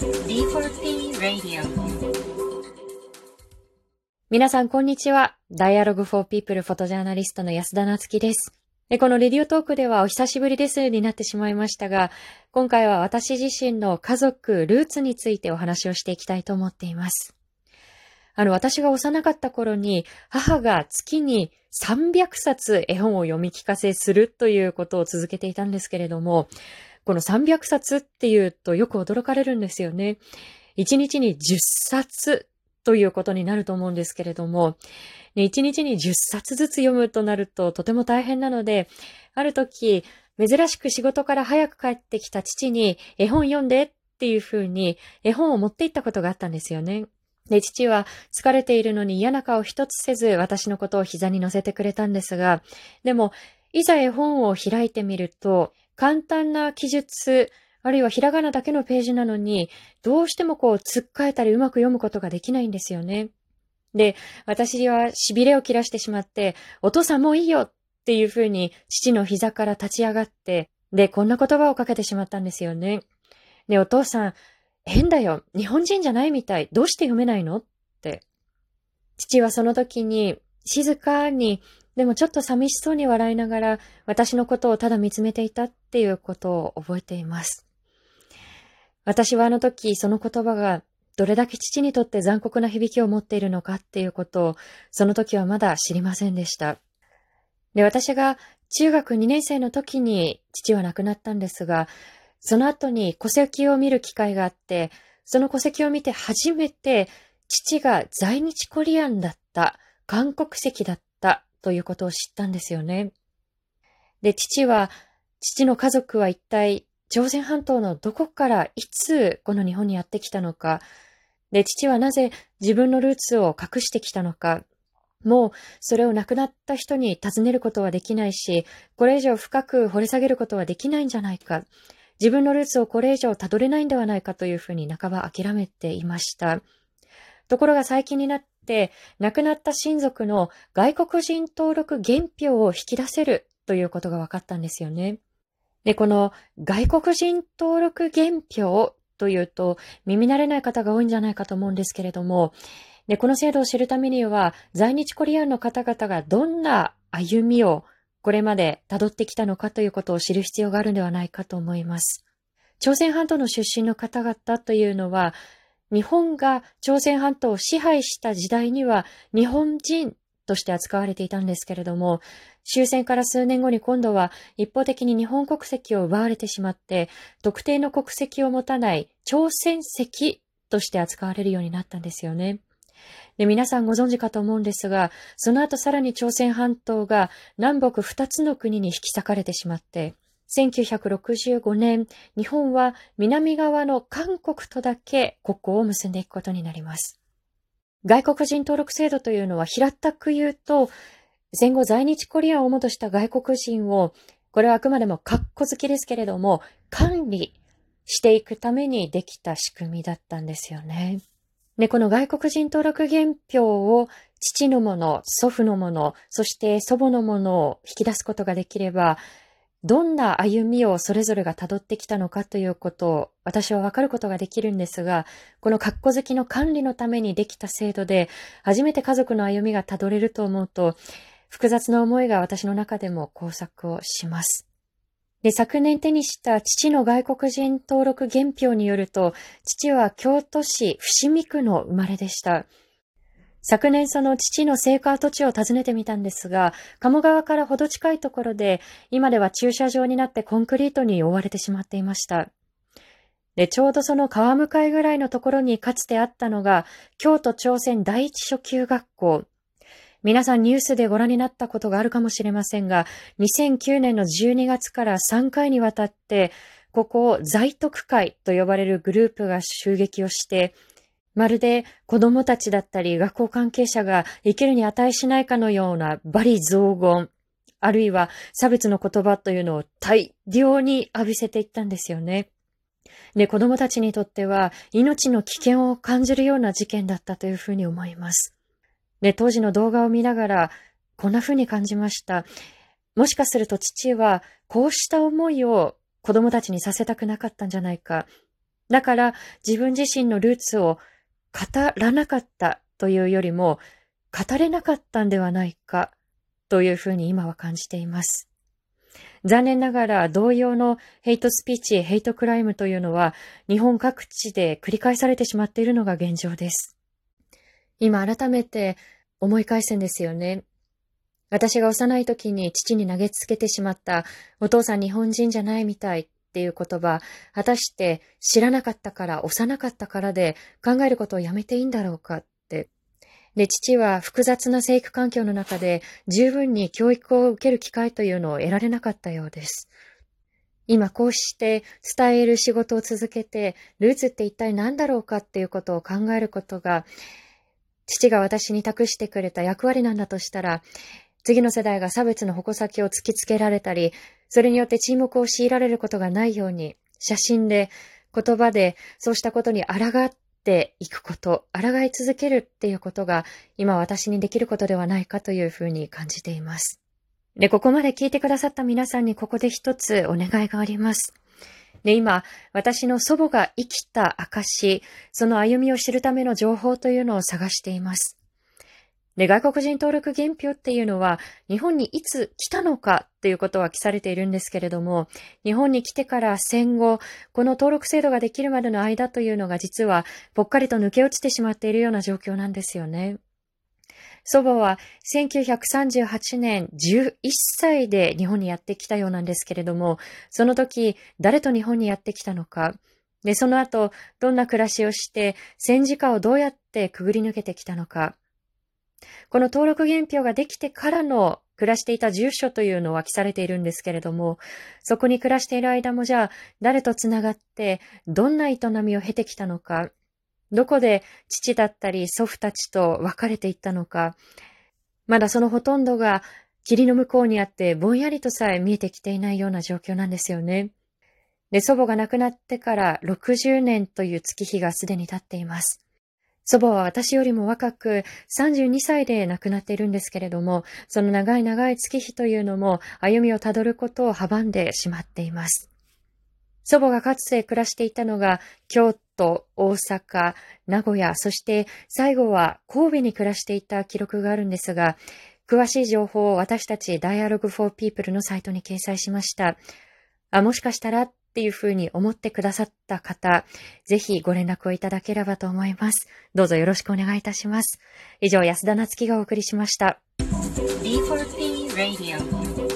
D4P Radio 皆さん、こんにちは。Dialogue for People フォトジャーナリストの安田なつきです。このレディオトークではお久しぶりですになってしまいましたが、今回は私自身の家族、ルーツについてお話をしていきたいと思っています。あの、私が幼かった頃に、母が月に300冊絵本を読み聞かせするということを続けていたんですけれども、この300冊っていうとよく驚かれるんですよね。1日に10冊ということになると思うんですけれども、ね、1日に10冊ずつ読むとなるととても大変なので、ある時、珍しく仕事から早く帰ってきた父に絵本読んでっていう風に絵本を持って行ったことがあったんですよね。で、父は疲れているのに嫌な顔一つせず私のことを膝に乗せてくれたんですが、でも、いざ絵本を開いてみると、簡単な記述、あるいはひらがなだけのページなのに、どうしてもこう、突っかえたりうまく読むことができないんですよね。で、私は痺れを切らしてしまって、お父さんもういいよっていうふうに父の膝から立ち上がって、で、こんな言葉をかけてしまったんですよね。ね、お父さん、変だよ。日本人じゃないみたい。どうして読めないの？って。父はその時に、静かに、でもちょっと寂しそうに笑いながら、私のことをただ見つめていたっていうことを覚えています。私はあの時、その言葉がどれだけ父にとって残酷な響きを持っているのかっていうことを、その時はまだ知りませんでした。で、私が中学2年生の時に父は亡くなったんですが、その後に戸籍を見る機会があって、その戸籍を見て初めて父が在日コリアンだった、韓国籍だったということを知ったんですよね。で、父は、父の家族は一体朝鮮半島のどこからいつこの日本にやってきたのか、で、父はなぜ自分のルーツを隠してきたのか、もうそれを亡くなった人に尋ねることはできないし、これ以上深く掘り下げることはできないんじゃないか。自分のルーツをこれ以上たどれないんではないかというふうに半ば諦めていました。ところが最近になって、亡くなった親族の外国人登録原票を引き出せるということが分かったんですよね。で、この外国人登録原票というと耳慣れない方が多いんじゃないかと思うんですけれども、で、この制度を知るためには在日コリアンの方々がどんな歩みをこれまで辿ってきたのかということを知る必要があるんではないかと思います。朝鮮半島の出身の方々というのは、日本が朝鮮半島を支配した時代には日本人として扱われていたんですけれども、終戦から数年後に今度は一方的に日本国籍を奪われてしまって、特定の国籍を持たない朝鮮籍として扱われるようになったんですよね。で皆さんご存知かと思うんですが、その後さらに朝鮮半島が南北二つの国に引き裂かれてしまって、1965年、日本は南側の韓国とだけ国交を結んでいくことになります。外国人登録制度というのは平たく言うと、戦後在日コリアンを主とした外国人を、これはあくまでも格好好きですけれども、管理していくためにできた仕組みだったんですよね。で、この外国人登録原票を父のもの、祖父のもの、そして祖母のものを引き出すことができれば、どんな歩みをそれぞれが辿ってきたのかということを私はわかることができるんですが、この格好好きの管理のためにできた制度で、初めて家族の歩みが辿れると思うと、複雑な思いが私の中でも工作をします。で、昨年手にした父の外国人登録原票によると、父は京都市伏見区の生まれでした。昨年その父の生家土地を訪ねてみたんですが、鴨川からほど近いところで、今では駐車場になってコンクリートに覆われてしまっていました。で、ちょうどその川向かいぐらいのところにかつてあったのが、京都朝鮮第一初級学校。皆さんニュースでご覧になったことがあるかもしれませんが、2009年の12月から3回にわたって、ここを在徳会と呼ばれるグループが襲撃をして、まるで子供たちだったり学校関係者が生きるに値しないかのような罵詈雑言、あるいは差別の言葉というのを大量に浴びせていったんですよね。で、子供たちにとっては命の危険を感じるような事件だったというふうに思います。で、当時の動画を見ながらこんなふうに感じました。もしかすると父はこうした思いを子供たちにさせたくなかったんじゃないか。だから自分自身のルーツを語らなかったというよりも、語れなかったんではないかというふうに今は感じています。残念ながら同様のヘイトスピーチ、ヘイトクライムというのは日本各地で繰り返されてしまっているのが現状です。今改めて思い返すんですよね。私が幼い時に父に投げつけてしまったお父さん日本人じゃないみたいっていう言葉、果たして知らなかったから、幼かったからで考えることをやめていいんだろうか？って。で、父は複雑な生育環境の中で十分に教育を受ける機会というのを得られなかったようです。今こうして伝える仕事を続けて、ルーツって一体何だろうかっていうことを考えることが、父が私に託してくれた役割なんだとしたら、次の世代が差別の矛先を突きつけられたり、それによって沈黙を強いられることがないように、写真で、言葉で、そうしたことに抗っていくこと、抗い続けるっていうことが、今私にできることではないかというふうに感じています。で、ここまで聞いてくださった皆さんにここで一つお願いがあります。で、今、私の祖母が生きた証、その歩みを知るための情報というのを探しています。で、外国人登録原票っていうのは、日本にいつ来たのかっていうことは記されているんですけれども、日本に来てから戦後、この登録制度ができるまでの間というのが実は、ぽっかりと抜け落ちてしまっているような状況なんですよね。祖母は1938年11歳で日本にやってきたようなんですけれども、その時誰と日本にやってきたのか、で、その後どんな暮らしをして戦時下をどうやってくぐり抜けてきたのか、この登録原票ができてからの暮らしていた住所というのは記されているんですけれども、そこに暮らしている間もじゃあ、誰と繋がって、どんな営みを経てきたのか、どこで父だったり祖父たちと別れていったのか、まだそのほとんどが霧の向こうにあってぼんやりとさえ見えてきていないような状況なんですよね。で、祖母が亡くなってから60年という月日がすでに経っています。祖母は私よりも若く32歳で亡くなっているんですけれども、その長い長い月日というのも歩みをたどることを阻んでしまっています。祖母がかつて暮らしていたのが京都、大阪、名古屋、そして最後は神戸に暮らしていた記録があるんですが、詳しい情報を私たち Dialogue for People のサイトに掲載しました。あ、もしかしたらっていうふうに思ってくださった方、ぜひご連絡をいただければと思います。どうぞよろしくお願いいたします。以上、安田なつきがお送りしました。D4P Radio